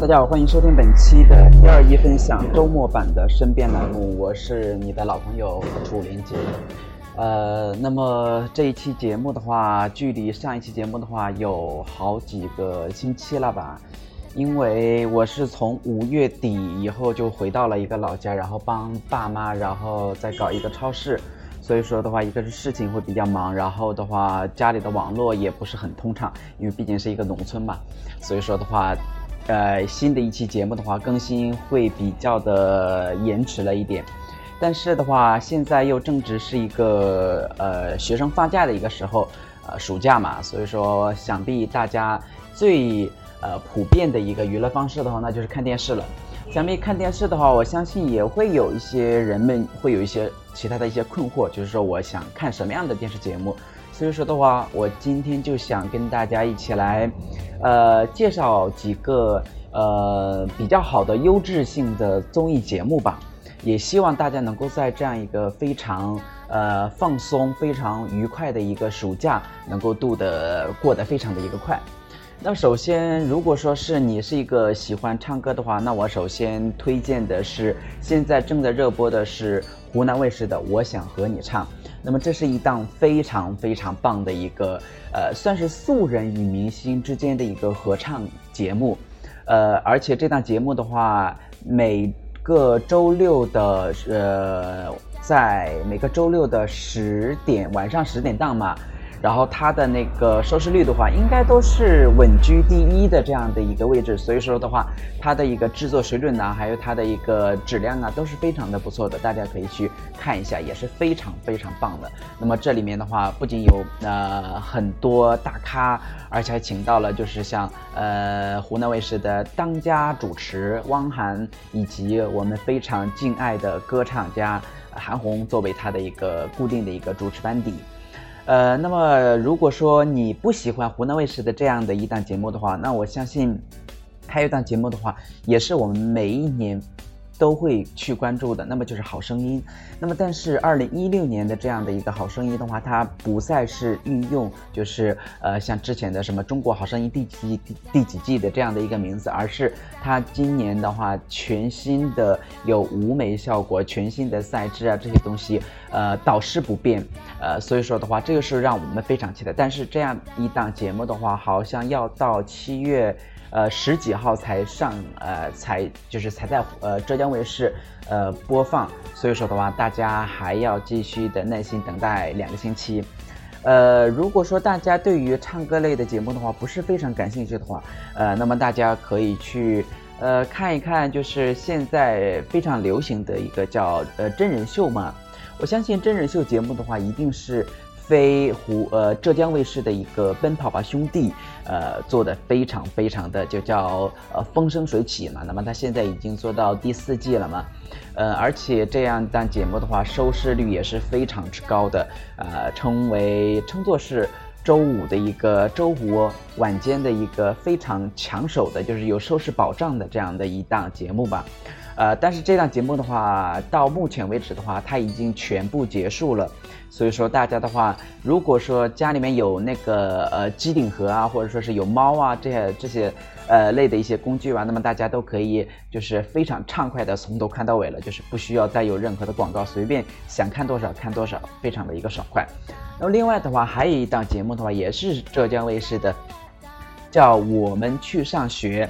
大家好，欢迎收听本期的第二一分享周末版的身边栏目，我是你的老朋友楚林杰。呃，那么这一期节目的话，距离上一期节目的话有好几个星期了吧？因为我是从五月底以后就回到了一个老家，然后帮爸妈，然后再搞一个超市，所以说的话，一个是事情会比较忙，然后的话家里的网络也不是很通畅，因为毕竟是一个农村嘛，所以说的话，呃，新的一期节目的话更新会比较的延迟了一点，但是的话，现在又正值是一个呃学生放假的一个时候，呃暑假嘛，所以说想必大家最。呃，普遍的一个娱乐方式的话，那就是看电视了。想必看电视的话，我相信也会有一些人们会有一些其他的一些困惑，就是说我想看什么样的电视节目。所以说的话，我今天就想跟大家一起来，呃，介绍几个呃比较好的优质性的综艺节目吧。也希望大家能够在这样一个非常呃放松、非常愉快的一个暑假，能够度的过得非常的一个快。那首先，如果说是你是一个喜欢唱歌的话，那我首先推荐的是现在正在热播的是湖南卫视的《我想和你唱》。那么这是一档非常非常棒的一个，呃，算是素人与明星之间的一个合唱节目，呃，而且这档节目的话，每个周六的呃，在每个周六的十点晚上十点档嘛。然后它的那个收视率的话，应该都是稳居第一的这样的一个位置，所以说的话，它的一个制作水准呢，还有它的一个质量啊，都是非常的不错的，大家可以去看一下，也是非常非常棒的。那么这里面的话，不仅有呃很多大咖，而且还请到了就是像呃湖南卫视的当家主持汪涵，以及我们非常敬爱的歌唱家韩红作为他的一个固定的一个主持班底。呃，那么如果说你不喜欢湖南卫视的这样的一档节目的话，那我相信，还有一档节目的话，也是我们每一年。都会去关注的，那么就是《好声音》。那么，但是二零一六年的这样的一个《好声音》的话，它不再是运用就是呃像之前的什么《中国好声音》第几第第几季的这样的一个名字，而是它今年的话全新的有舞美效果、全新的赛制啊这些东西，呃导师不变，呃所以说的话，这个是让我们非常期待。但是这样一档节目的话，好像要到七月。呃，十几号才上，呃，才就是才在呃浙江卫视呃播放，所以说的话，大家还要继续的耐心等待两个星期。呃，如果说大家对于唱歌类的节目的话不是非常感兴趣的话，呃，那么大家可以去呃看一看，就是现在非常流行的一个叫呃真人秀嘛。我相信真人秀节目的话，一定是。非湖呃浙江卫视的一个《奔跑吧兄弟》呃做的非常非常的就叫呃风生水起嘛，那么他现在已经做到第四季了嘛，呃而且这样档节目的话收视率也是非常之高的，呃称为称作是周五的一个周五晚间的一个非常抢手的，就是有收视保障的这样的一档节目吧。呃，但是这档节目的话，到目前为止的话，它已经全部结束了。所以说，大家的话，如果说家里面有那个呃机顶盒啊，或者说是有猫啊这些这些呃类的一些工具吧，那么大家都可以就是非常畅快的从头看到尾了，就是不需要再有任何的广告，随便想看多少看多少，非常的一个爽快。那么另外的话，还有一档节目的话，也是浙江卫视的，叫《我们去上学》。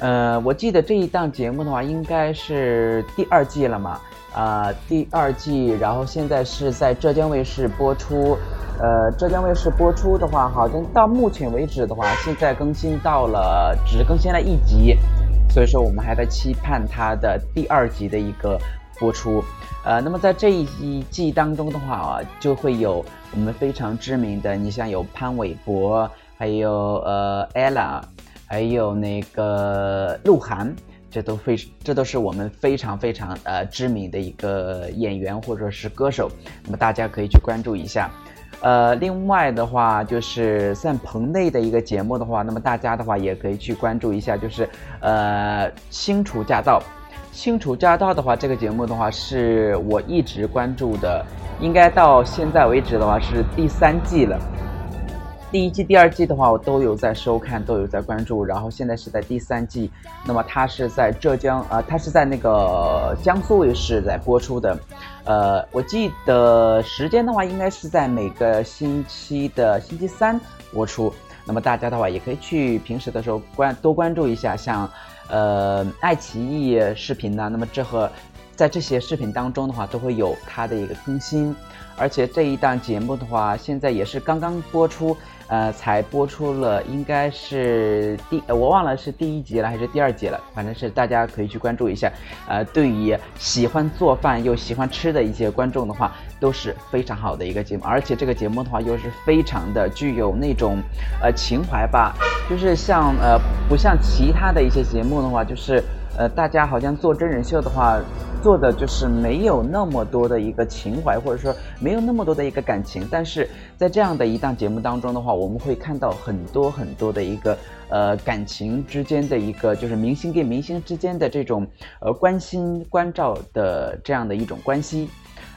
呃，我记得这一档节目的话，应该是第二季了嘛？啊，第二季，然后现在是在浙江卫视播出。呃，浙江卫视播出的话，好像到目前为止的话，现在更新到了只更新了一集，所以说我们还在期盼它的第二集的一个播出。呃，那么在这一季当中的话啊，就会有我们非常知名的，你像有潘玮柏，还有呃 ella。还有那个鹿晗，这都非这都是我们非常非常呃知名的一个演员或者是歌手，那么大家可以去关注一下。呃，另外的话就是在棚内的一个节目的话，那么大家的话也可以去关注一下，就是呃《新厨驾到》。《新厨驾到》的话，这个节目的话是我一直关注的，应该到现在为止的话是第三季了。第一季、第二季的话，我都有在收看，都有在关注。然后现在是在第三季，那么它是在浙江，呃，它是在那个江苏卫视在播出的。呃，我记得时间的话，应该是在每个星期的星期三播出。那么大家的话，也可以去平时的时候关多关注一下，像呃爱奇艺视频呢。那么这和在这些视频当中的话，都会有它的一个更新。而且这一档节目的话，现在也是刚刚播出。呃，才播出了，应该是第，我忘了是第一集了还是第二集了，反正是大家可以去关注一下。呃，对于喜欢做饭又喜欢吃的一些观众的话，都是非常好的一个节目。而且这个节目的话，又是非常的具有那种呃情怀吧，就是像呃不像其他的一些节目的话，就是呃大家好像做真人秀的话。做的就是没有那么多的一个情怀，或者说没有那么多的一个感情，但是在这样的一档节目当中的话，我们会看到很多很多的一个呃感情之间的一个，就是明星跟明星之间的这种呃关心关照的这样的一种关系，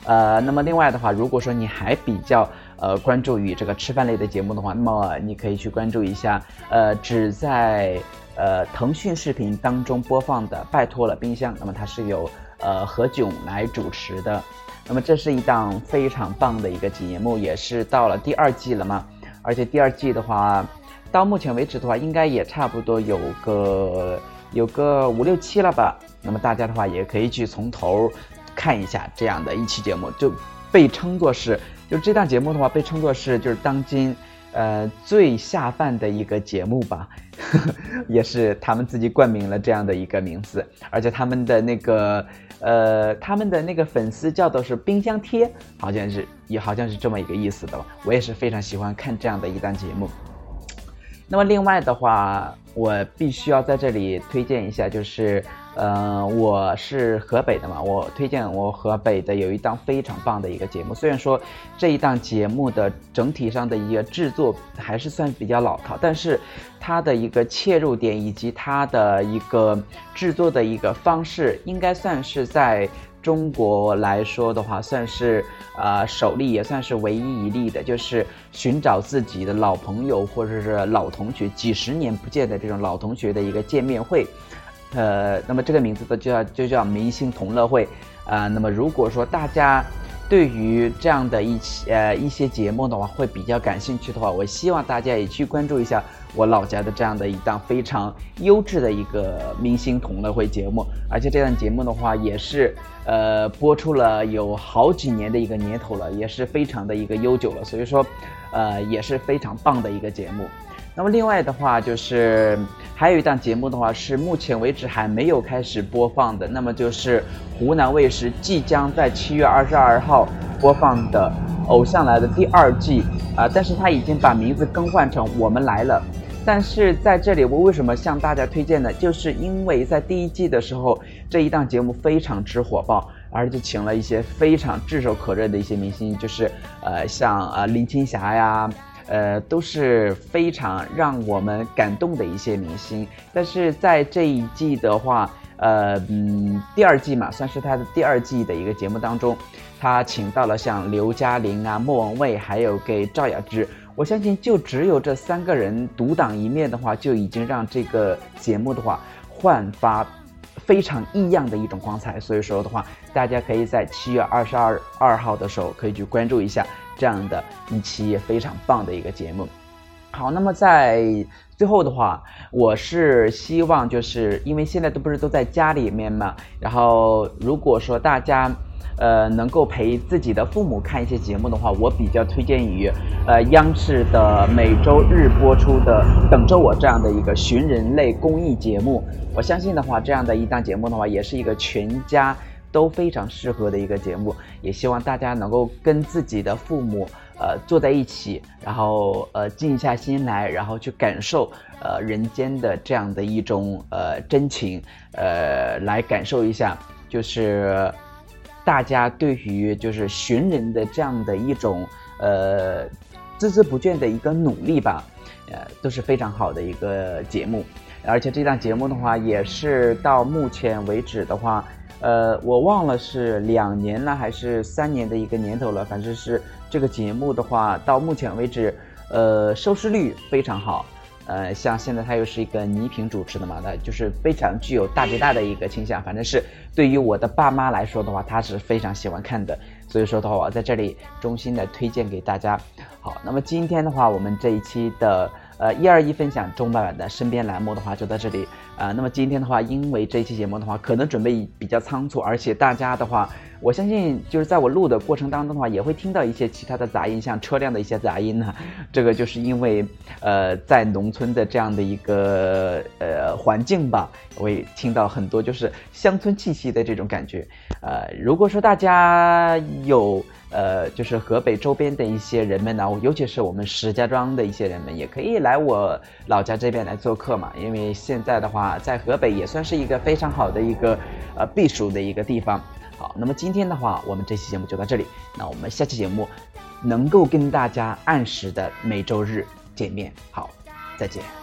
呃，那么另外的话，如果说你还比较呃关注于这个吃饭类的节目的话，那么你可以去关注一下，呃，只在呃腾讯视频当中播放的《拜托了冰箱》，那么它是由。呃，何炅来主持的，那么这是一档非常棒的一个节目，也是到了第二季了嘛。而且第二季的话，到目前为止的话，应该也差不多有个有个五六期了吧。那么大家的话也可以去从头看一下这样的一期节目，就被称作是，就这档节目的话被称作是就是当今呃最下饭的一个节目吧，也是他们自己冠名了这样的一个名字，而且他们的那个。呃，他们的那个粉丝叫做是冰箱贴，好像是也好像是这么一个意思的吧。我也是非常喜欢看这样的一档节目。那么另外的话，我必须要在这里推荐一下，就是。呃，我是河北的嘛，我推荐我河北的有一档非常棒的一个节目。虽然说这一档节目的整体上的一个制作还是算比较老套，但是它的一个切入点以及它的一个制作的一个方式，应该算是在中国来说的话，算是呃首例，也算是唯一一例的，就是寻找自己的老朋友或者是老同学，几十年不见的这种老同学的一个见面会。呃，那么这个名字的就叫就叫明星同乐会，啊，那么如果说大家对于这样的一期呃一些节目的话会比较感兴趣的话，我希望大家也去关注一下我老家的这样的一档非常优质的一个明星同乐会节目，而且这档节目的话也是呃播出了有好几年的一个年头了，也是非常的一个悠久了，所以说呃也是非常棒的一个节目。那么另外的话，就是还有一档节目的话，是目前为止还没有开始播放的。那么就是湖南卫视即将在七月二十二号播放的《偶像来了》第二季啊，但是它已经把名字更换成《我们来了》。但是在这里，我为什么向大家推荐呢？就是因为在第一季的时候，这一档节目非常之火爆，而且请了一些非常炙手可热的一些明星，就是呃，像呃林青霞呀。呃，都是非常让我们感动的一些明星，但是在这一季的话，呃，嗯，第二季嘛，算是他的第二季的一个节目当中，他请到了像刘嘉玲啊、莫文蔚，还有给赵雅芝，我相信就只有这三个人独当一面的话，就已经让这个节目的话焕发非常异样的一种光彩。所以说的话，大家可以在七月二十二二号的时候可以去关注一下。这样的一期非常棒的一个节目，好，那么在最后的话，我是希望就是因为现在都不是都在家里面嘛，然后如果说大家呃能够陪自己的父母看一些节目的话，我比较推荐于呃央视的每周日播出的《等着我》这样的一个寻人类公益节目，我相信的话，这样的一档节目的话，也是一个全家。都非常适合的一个节目，也希望大家能够跟自己的父母，呃，坐在一起，然后呃，静下心来，然后去感受呃人间的这样的一种呃真情，呃，来感受一下，就是大家对于就是寻人的这样的一种呃孜孜不倦的一个努力吧，呃，都是非常好的一个节目，而且这档节目的话，也是到目前为止的话。呃，我忘了是两年了还是三年的一个年头了，反正是这个节目的话，到目前为止，呃，收视率非常好。呃，像现在他又是一个倪萍主持的嘛，那就是非常具有大姐大的一个倾向。反正是对于我的爸妈来说的话，他是非常喜欢看的。所以说的话，我在这里衷心的推荐给大家。好，那么今天的话，我们这一期的。呃，一二一分享中版版的身边栏目的话就到这里啊。那么今天的话，因为这一期节目的话，可能准备比较仓促，而且大家的话，我相信就是在我录的过程当中的话，也会听到一些其他的杂音，像车辆的一些杂音呢。这个就是因为呃，在农村的这样的一个呃环境吧，会听到很多就是乡村气息的这种感觉。呃，如果说大家有。呃，就是河北周边的一些人们呢，尤其是我们石家庄的一些人们，也可以来我老家这边来做客嘛。因为现在的话，在河北也算是一个非常好的一个呃避暑的一个地方。好，那么今天的话，我们这期节目就到这里。那我们下期节目能够跟大家按时的每周日见面。好，再见。